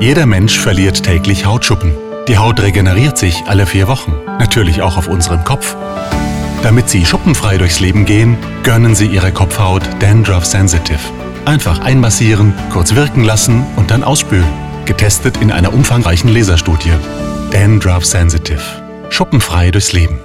Jeder Mensch verliert täglich Hautschuppen. Die Haut regeneriert sich alle vier Wochen, natürlich auch auf unserem Kopf. Damit Sie schuppenfrei durchs Leben gehen, gönnen Sie Ihre Kopfhaut Dandruff Sensitive. Einfach einmassieren, kurz wirken lassen und dann ausspülen. Getestet in einer umfangreichen Laserstudie. Dandruff Sensitive. Schuppenfrei durchs Leben.